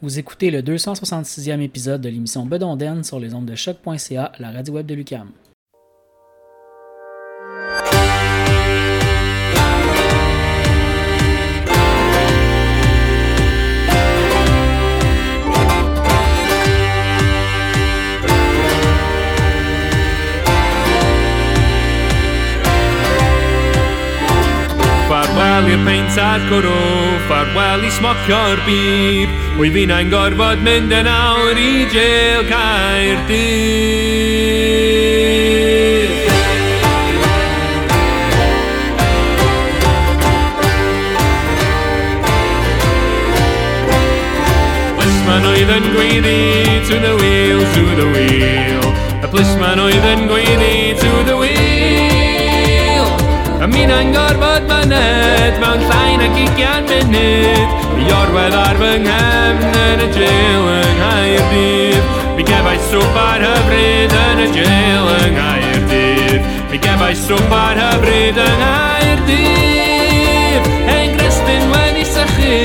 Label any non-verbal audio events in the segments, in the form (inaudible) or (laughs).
Vous écoutez le 266e épisode de l'émission Bedonden sur les ondes de choc.ca, la radio web de Lucam. amser gwrw Farwel i smocio'r bib. Wy fi na'n gorfod mynd e yn awr i jail Caerdydd. Plisman oedd yn gweiddi to the wheel, to the wheel. Y plisman oedd yn gweiddi to the wheel Ymuno'n gorfod myned mewn llain ac ugian munud. Mi orwedd ar fy nghefn yn y jail yng Nghaerdydd. Mi gefau swp ar hyfryd yn y jail yng Nghaerdydd. Mi gefau swp ar hyfryd yng Nghaerdydd. Hen Gristyn wedi sychu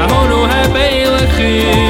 a hwnnw heb eilychu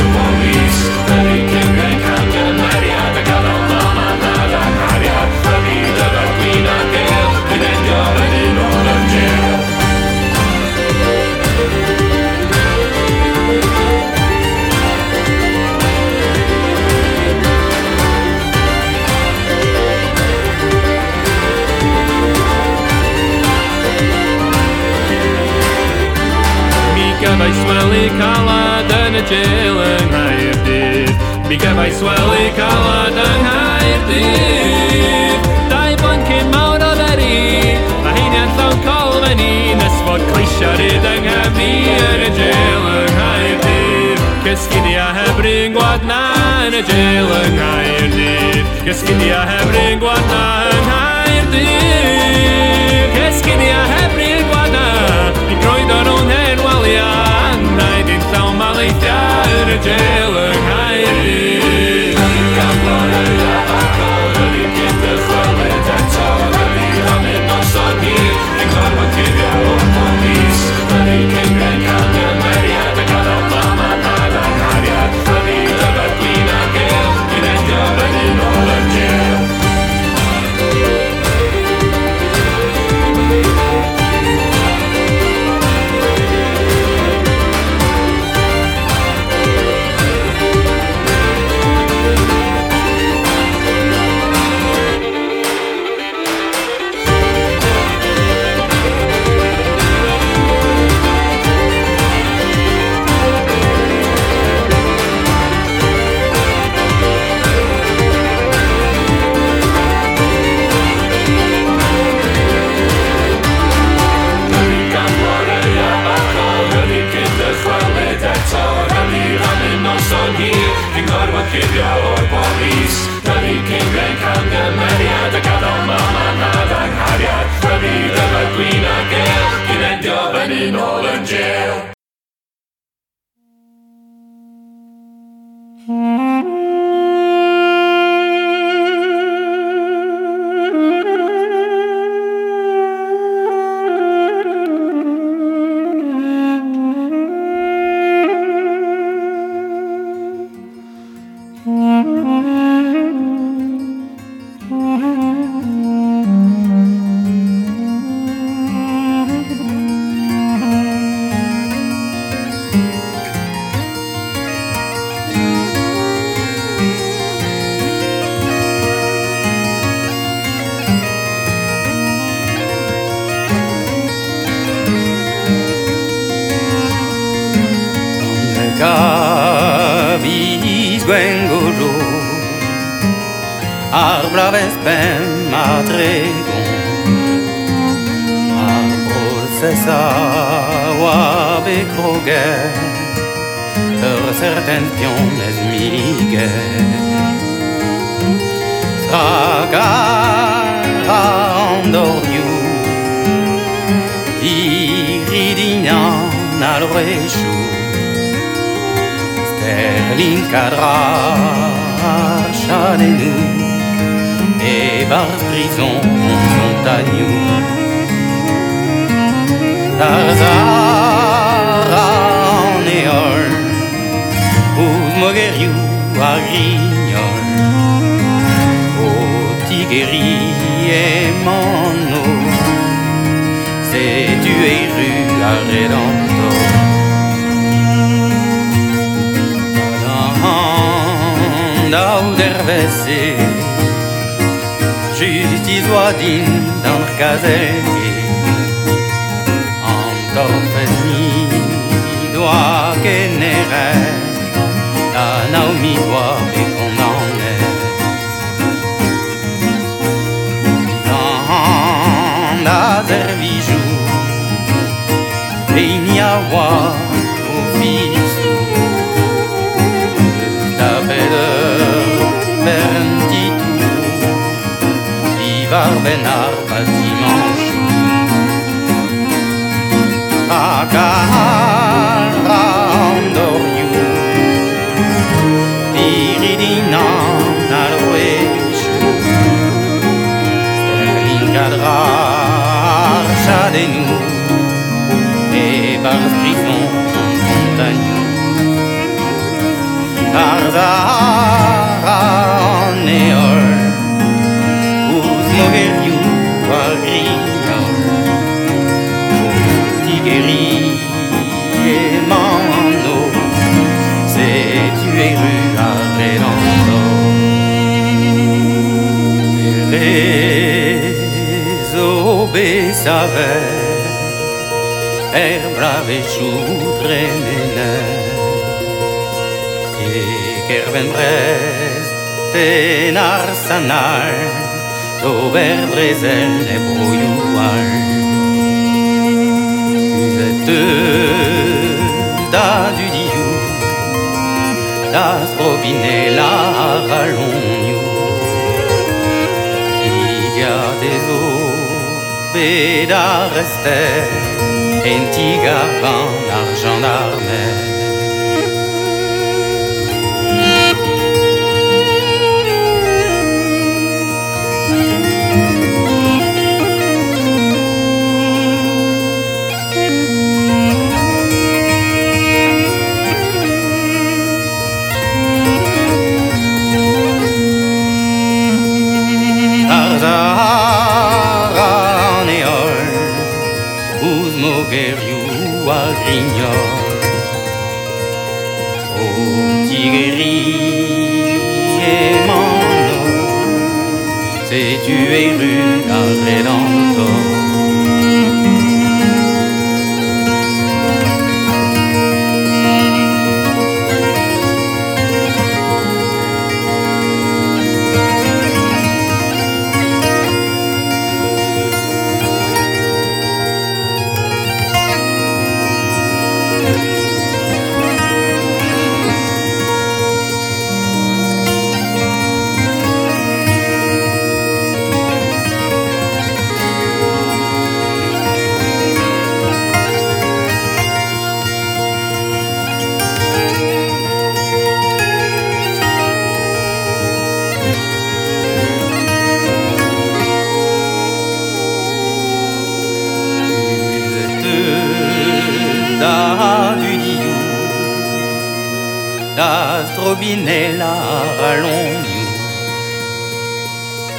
Tarzara en éol Uz mogeriu a grignol O tigeri et mano C'est tu es rue à Redento Dau dervese Justice din dans doit que nere La Naomi doit et qu'on en est. Dans la servijou Et il n'y a pas au fisou Ivar benar bâtiment Akara Gardez-nous Et barz brison montagnon Ar da an eol Ouz obésaver Er brave choutre ménère Kerben brez ten arsanar Dober brezel e brouillouar Uzette da du diou Das robinet la ralloniou Idia des eaux Beda rester Entiga van argent d'armée Tarzara grignol O tigeri et mano C'est tu es rue à Das trobinella ralloniou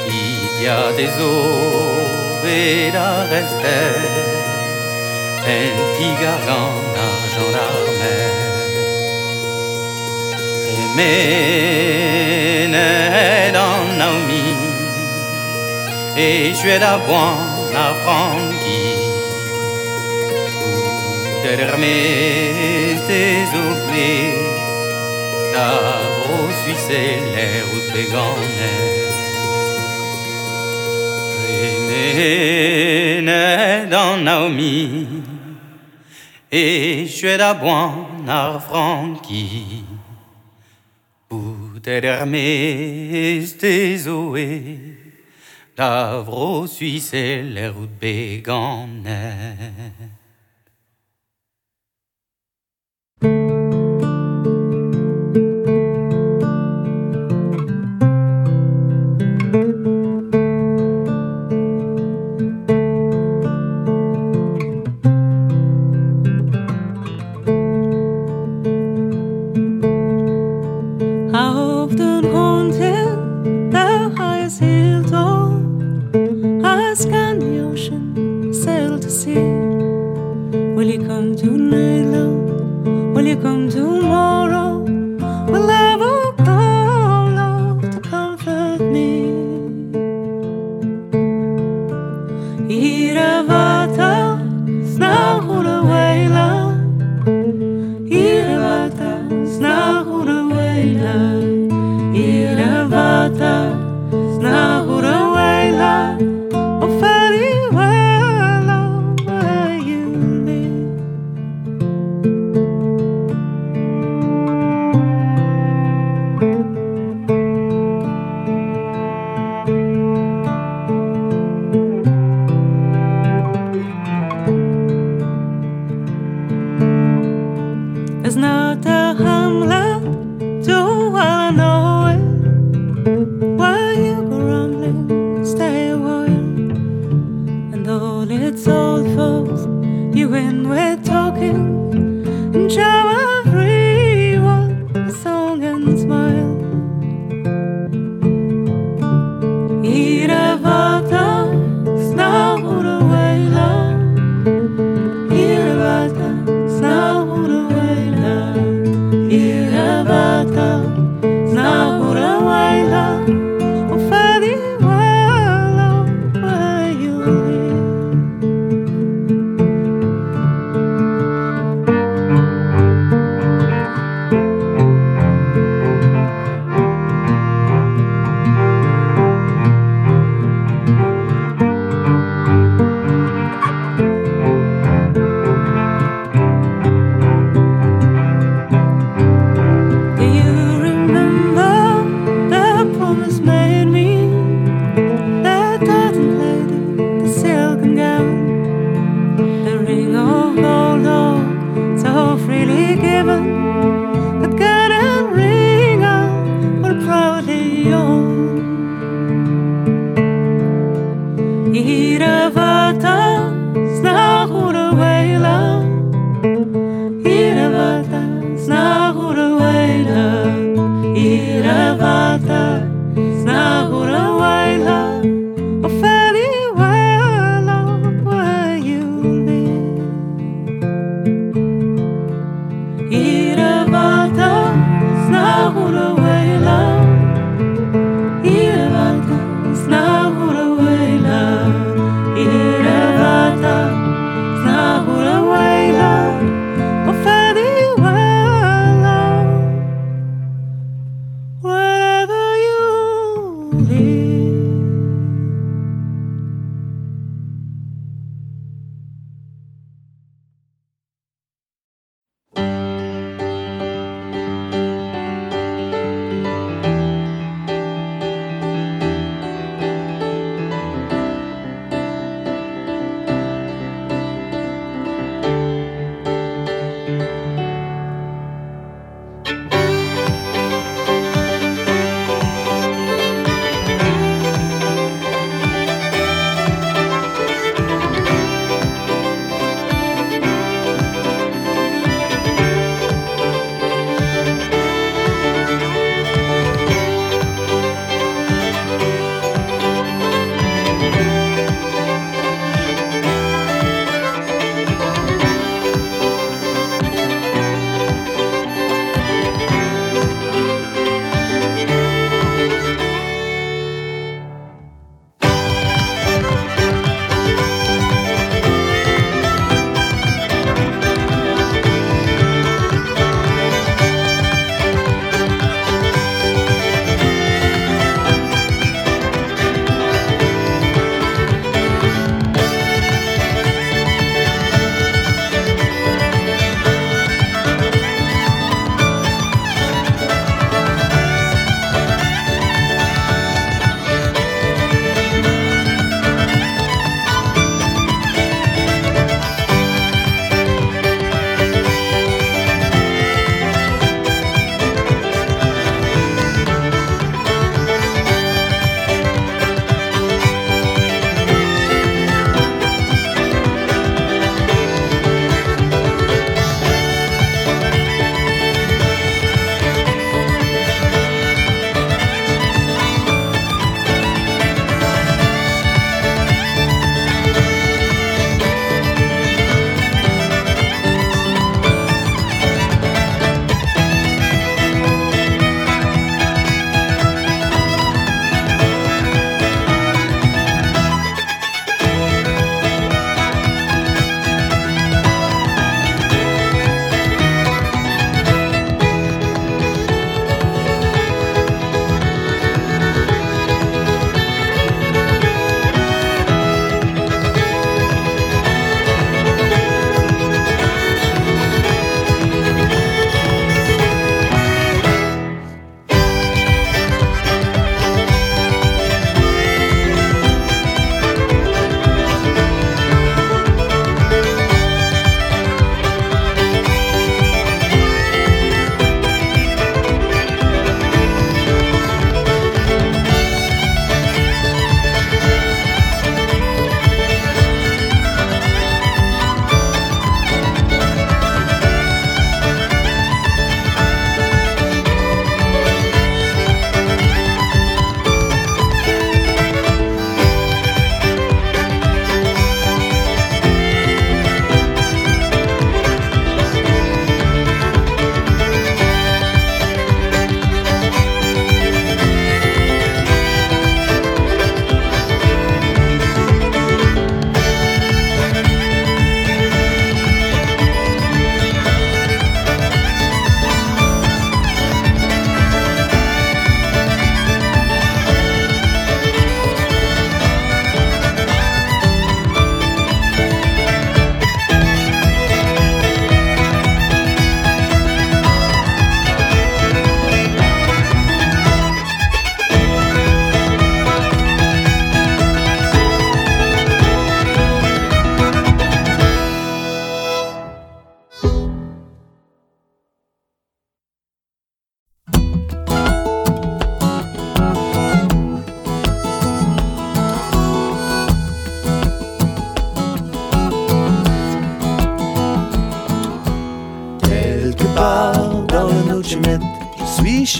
Idia des eaux et da rester En tigagan argent d'armée Mene dan Naomi Et je suis d'abord à Francky Derme tes oubliés Ta grosse Suisse et les routes béganes. dans Naomi et je suis d'abord à Francky. Pour t'aider tes zoé, Davro Suisse et les night long. Will you come tomorrow?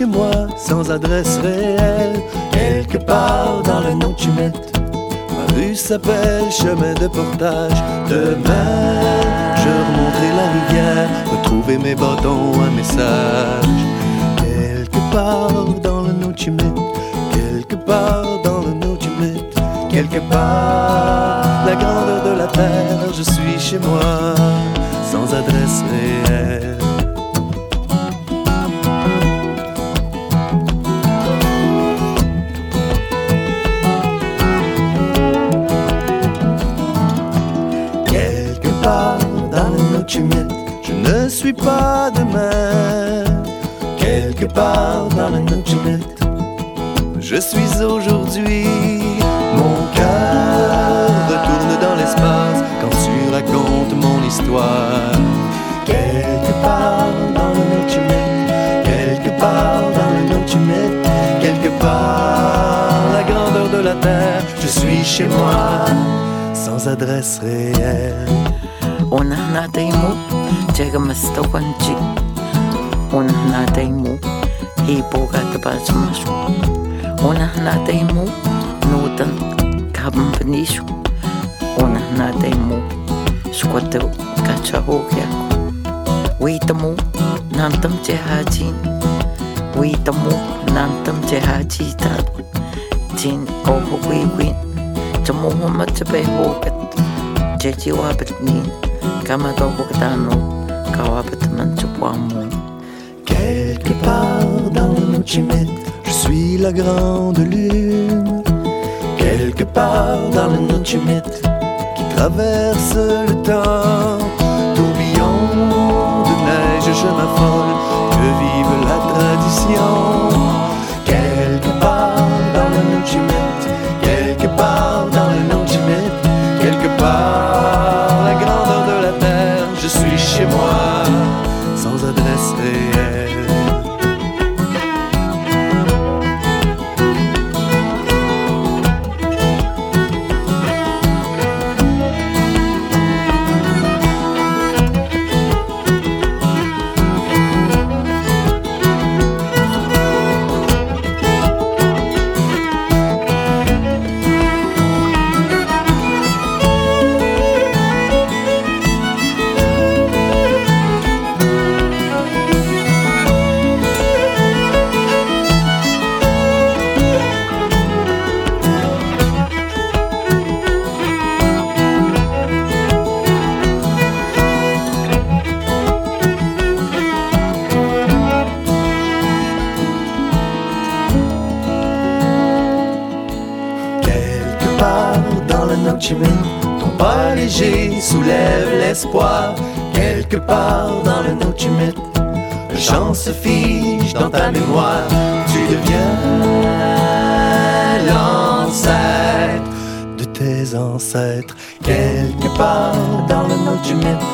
Chez moi sans adresse réelle, quelque part dans le Nocimette. Ma rue s'appelle chemin de portage. Demain, je remonterai la rivière, retrouver mes bâtons, un message. Quelque part dans le Nocimette, quelque part dans le Nocimette, quelque part, la grandeur de la terre, je suis chez moi sans adresse réelle. Je ne suis pas demain. Quelque part dans le Nocimette, je suis aujourd'hui. Mon cœur retourne dans l'espace quand tu racontes mon histoire. Quelque part dans le Nocimette, quelque part dans le Nocimette, quelque part la grandeur de la terre, je suis chez moi sans adresse réelle. Una natay mo, jaga mas to kwanji. Una natay mo, hipo ka tapas masu. Una natay mo, nutan kabam panisu. Una natay mo, skwato kachaho kya. Wita mo, nantam jahajin. Wita mo, nantam jahajitan. Jin oho wiwin, jamu homa tebe hokat. Jejiwa betnin. Jejiwa betnin. Quelque part dans le Nocimette, je suis la grande lune. Quelque part dans le Nocimette, qui traverse le temps. Tourbillon de neige, je m'affole, que vive la tradition. Se fige dans ta mémoire. Tu deviens l'ancêtre de tes ancêtres. Quelque part dans le Nocimette,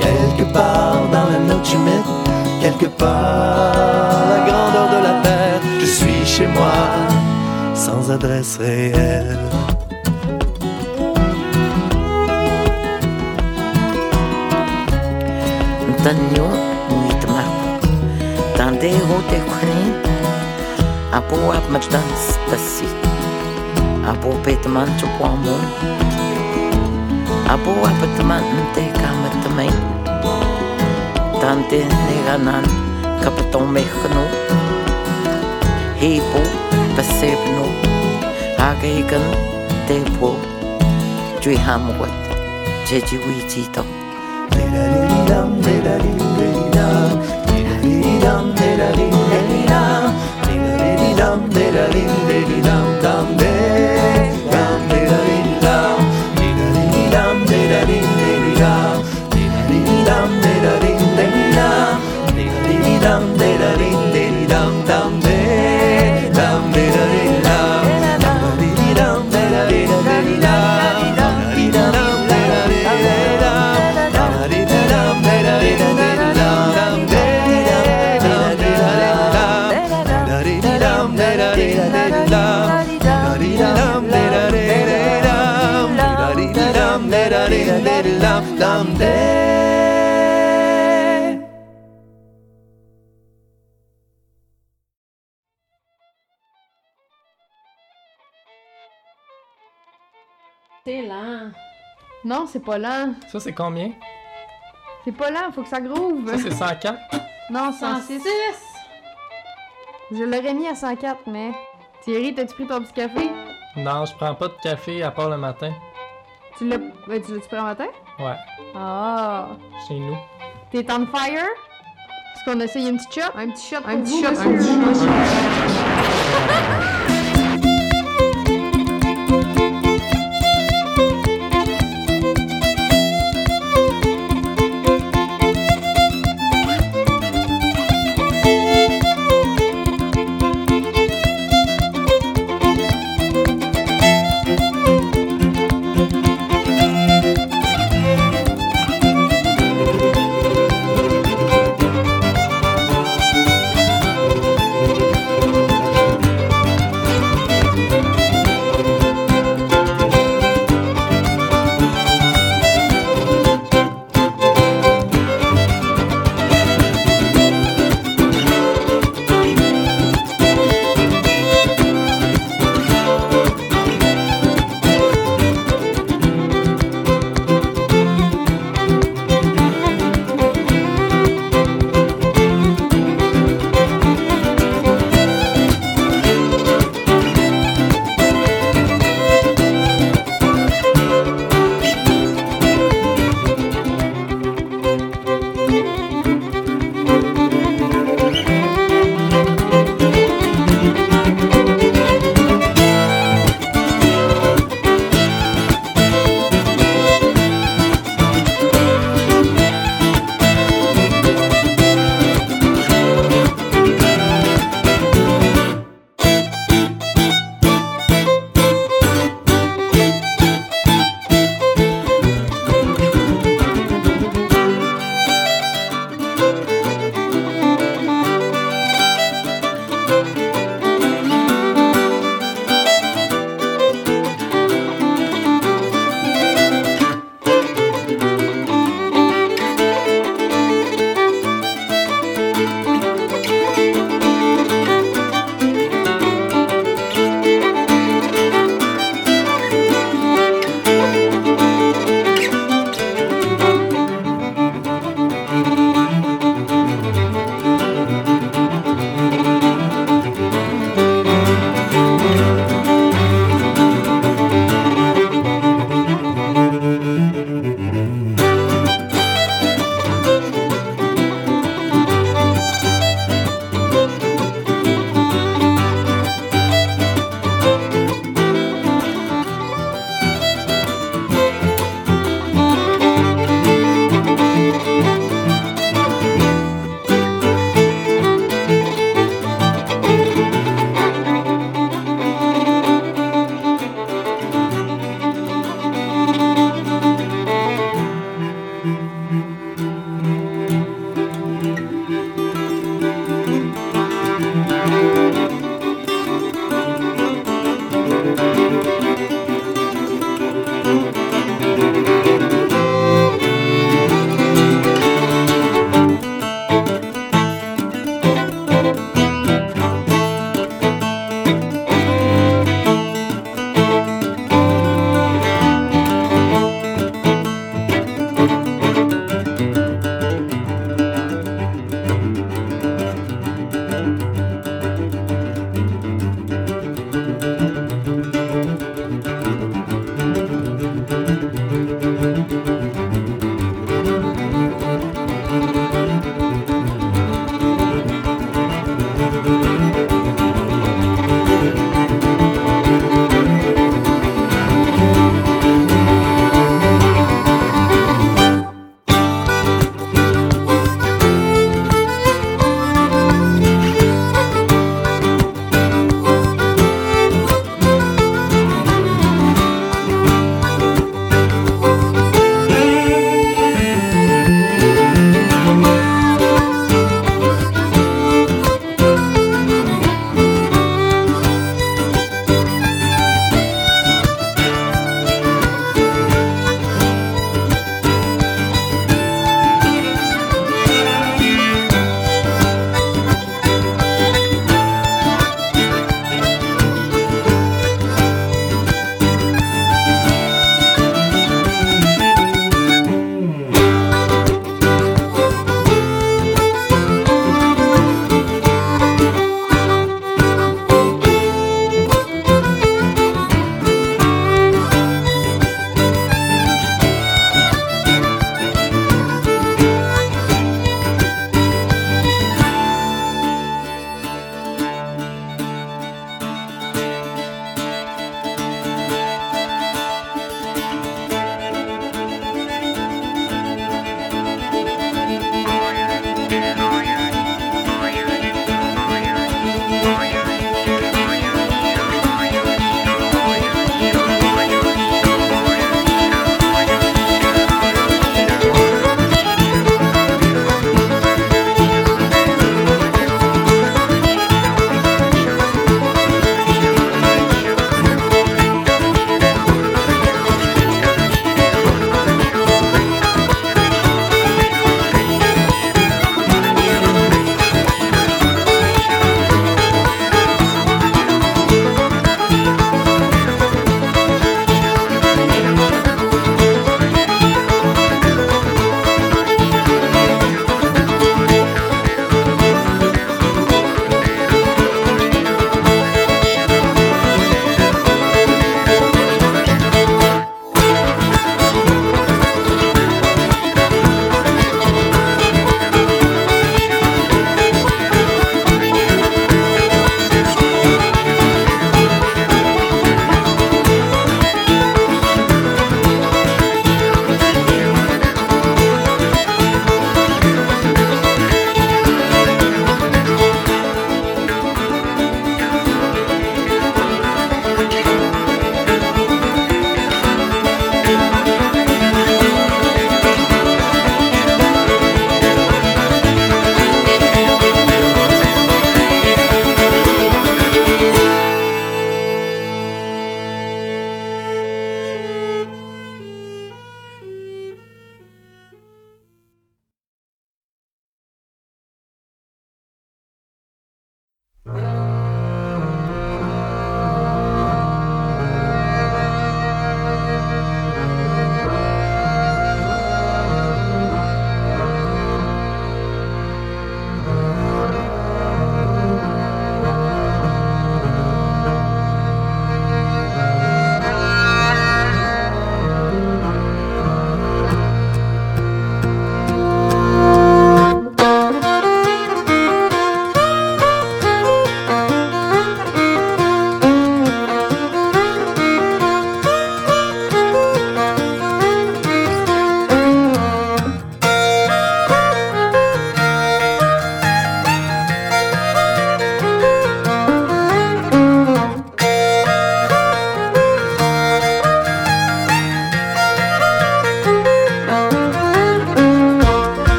quelque part dans le Nocimette, quelque part la grandeur de la terre. Je suis chez moi sans adresse réelle. derrote cuarenta Apo apmajdan stasi Apo petman chupamu Apo apatman te kamatmain Tante neganan kapatom mechno Hepo pasebno Ageigan tepo Juihamwat Jejiwijito Didadidam didadidam C'est lent. Non, c'est pas lent. Ça, c'est combien? C'est pas lent, faut que ça groove. Ça, c'est 104? Non, 106. 106. Je l'aurais mis à 104, mais. Thierry, t'as-tu pris ton petit café? Non, je prends pas de café à part le matin. Tu l'as. Ben, tu l'as-tu pris un matin? Ouais, Ah. chez nous. T'es on fire? Est-ce qu'on essaye un petit shot? Un petit shot, un petit shot, un petit shot. (laughs)